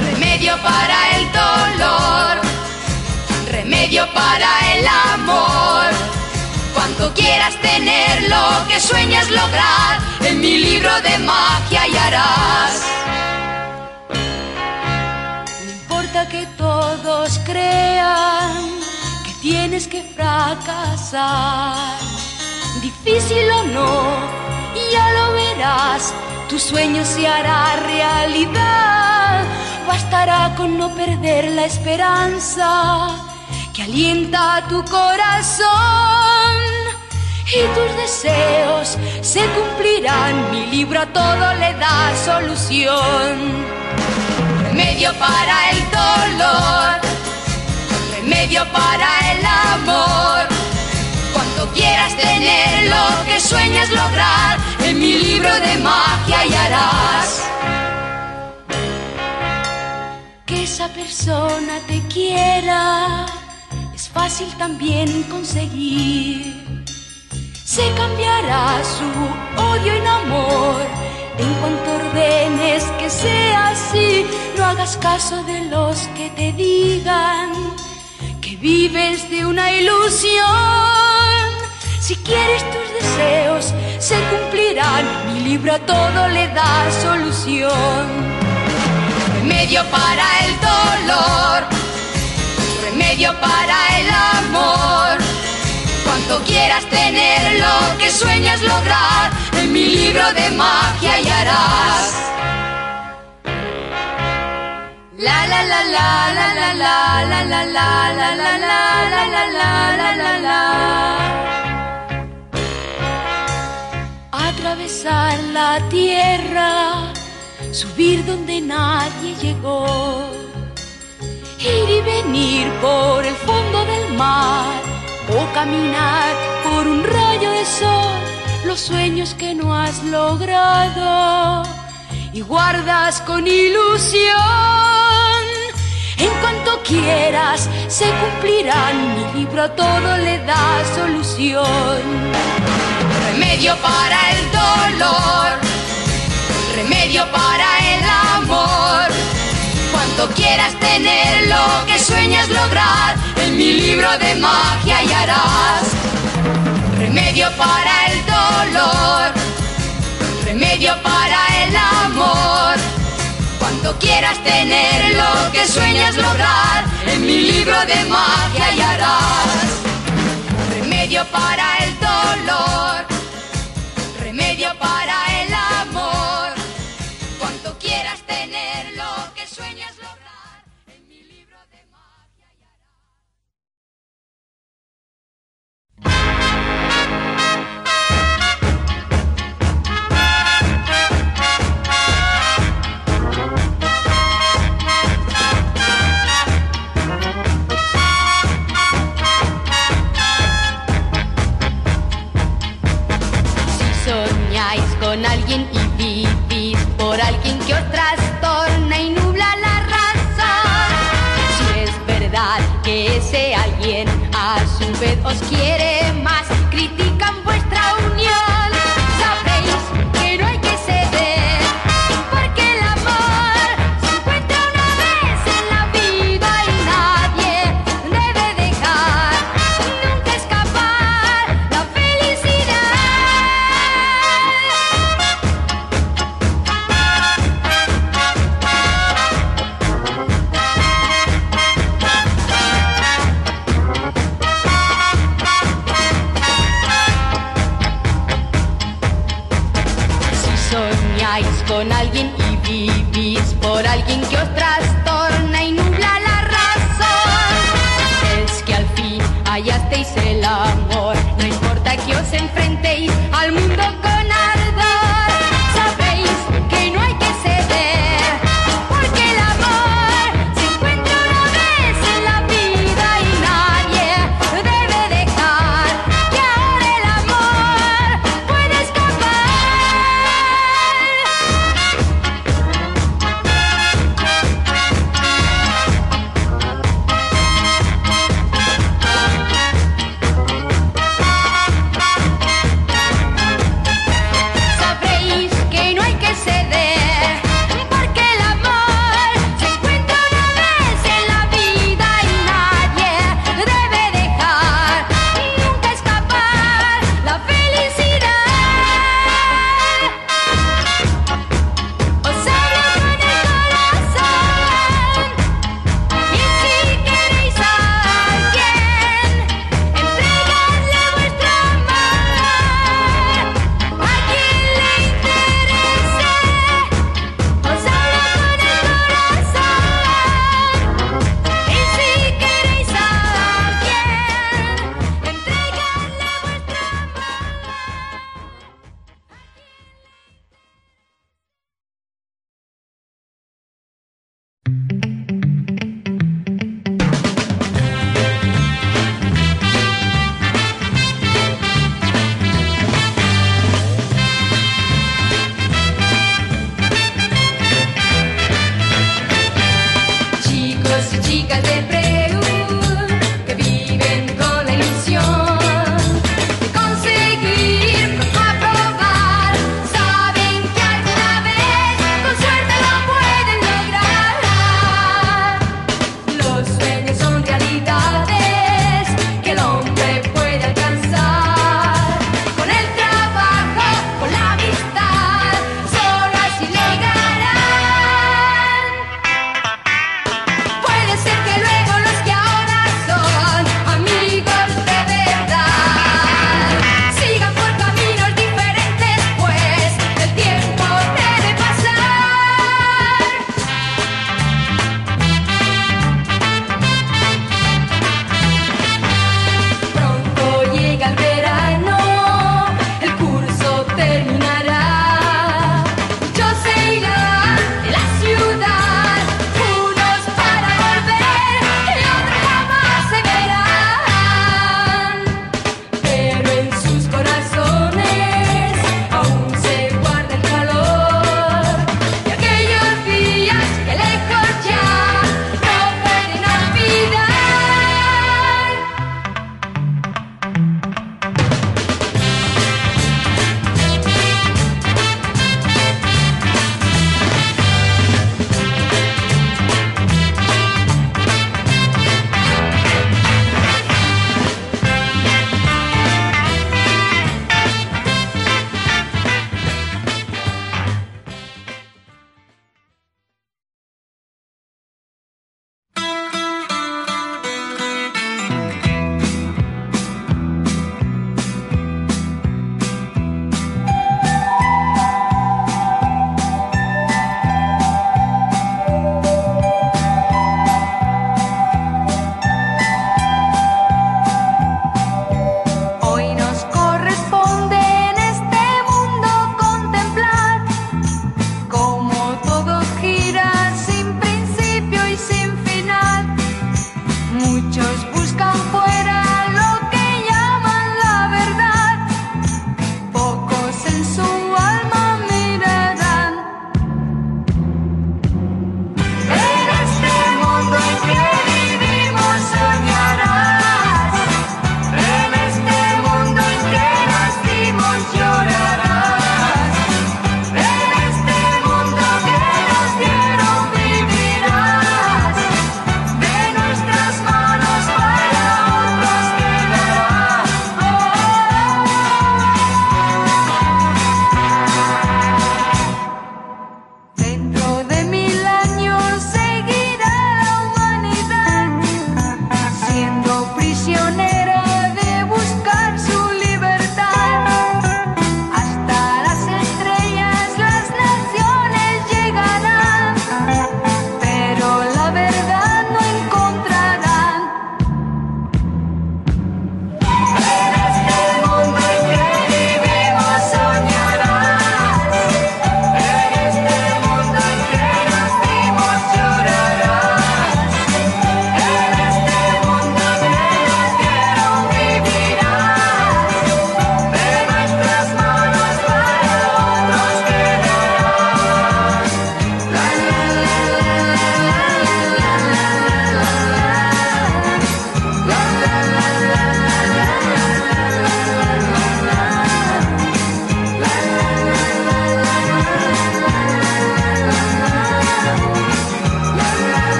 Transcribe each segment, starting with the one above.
Remedio para el dolor, remedio para el amor. Cuando quieras tener lo que sueñas lograr, en mi libro de magia hallarás. No importa que todos crean que tienes que fracasar, difícil o no, ya lo verás, tu sueño se hará realidad. Bastará con no perder la esperanza que alienta tu corazón y tus deseos se cumplirán. Mi libro a todo le da solución. Remedio para el dolor, remedio para el amor. Quieras tener lo que sueñas lograr, en mi libro de magia hallarás. Que esa persona te quiera es fácil también conseguir. Se cambiará su odio en amor en cuanto ordenes que sea así. No hagas caso de los que te digan que vives de una ilusión. Si quieres tus deseos se cumplirán, mi libro a todo le da solución. Remedio para el dolor, remedio para el amor. Cuanto quieras tener lo que sueñas lograr, en mi libro de magia hallarás. La la la la la la la la la la la la la la la la la la Atravesar la tierra, subir donde nadie llegó, ir y venir por el fondo del mar o caminar por un rayo de sol, los sueños que no has logrado y guardas con ilusión. En cuanto quieras, se cumplirán. Mi libro a todo le da solución. Remedio para el dolor, remedio para el amor. Cuanto quieras tener lo que sueñas lograr, en mi libro de magia hallarás. Remedio para el dolor, remedio para el amor. Cuando quieras tener lo que sueñas lograr, en mi libro de magia hallarás. Remedio para Con alguien y vivís por alguien que os trastorna y nubla la razón, si es verdad que ese alguien a su vez os quiere más, critican vuestra unión, con alguien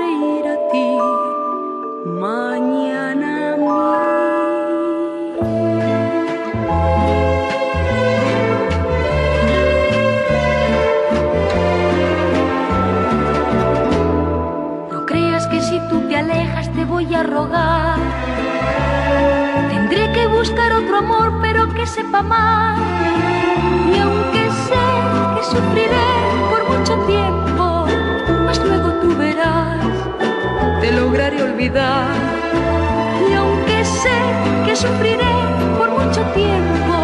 a ti, mañana. No creas que si tú te alejas te voy a rogar. Tendré que buscar otro amor, pero que sepa más. Y aunque sé que sufriré lograré olvidar. Y aunque sé que sufriré por mucho tiempo,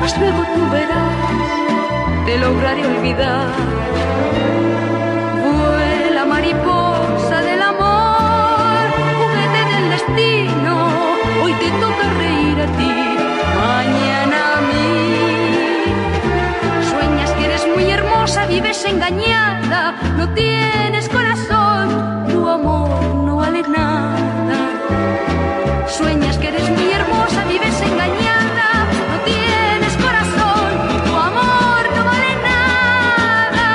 mas luego tú verás, te lograré olvidar. Vuela mariposa del amor, juguete del destino. Hoy te toca reír a ti, mañana a mí. Sueñas que eres muy hermosa, vives engañada, no tienes nada. Sueñas que eres muy hermosa, vives engañada, no tienes corazón, tu amor no vale nada.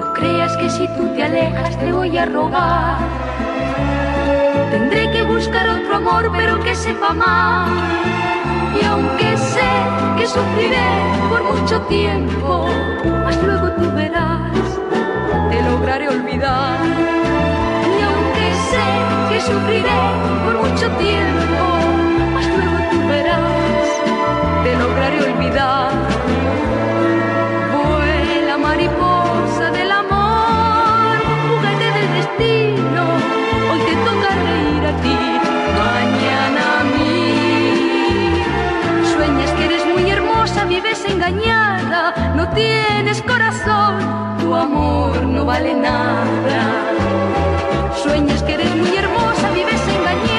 No creas que si tú te alejas te voy a rogar. Tendré que buscar otro amor, pero que sepa más. Y aunque sé que sufriré por mucho tiempo, mas luego tú verás, te lograré olvidar. Y aunque sé que sufriré por mucho tiempo, mas luego tú verás, te lograré olvidar. No tienes corazón, tu amor no vale nada. Sueñas que eres muy hermosa, vives engañada,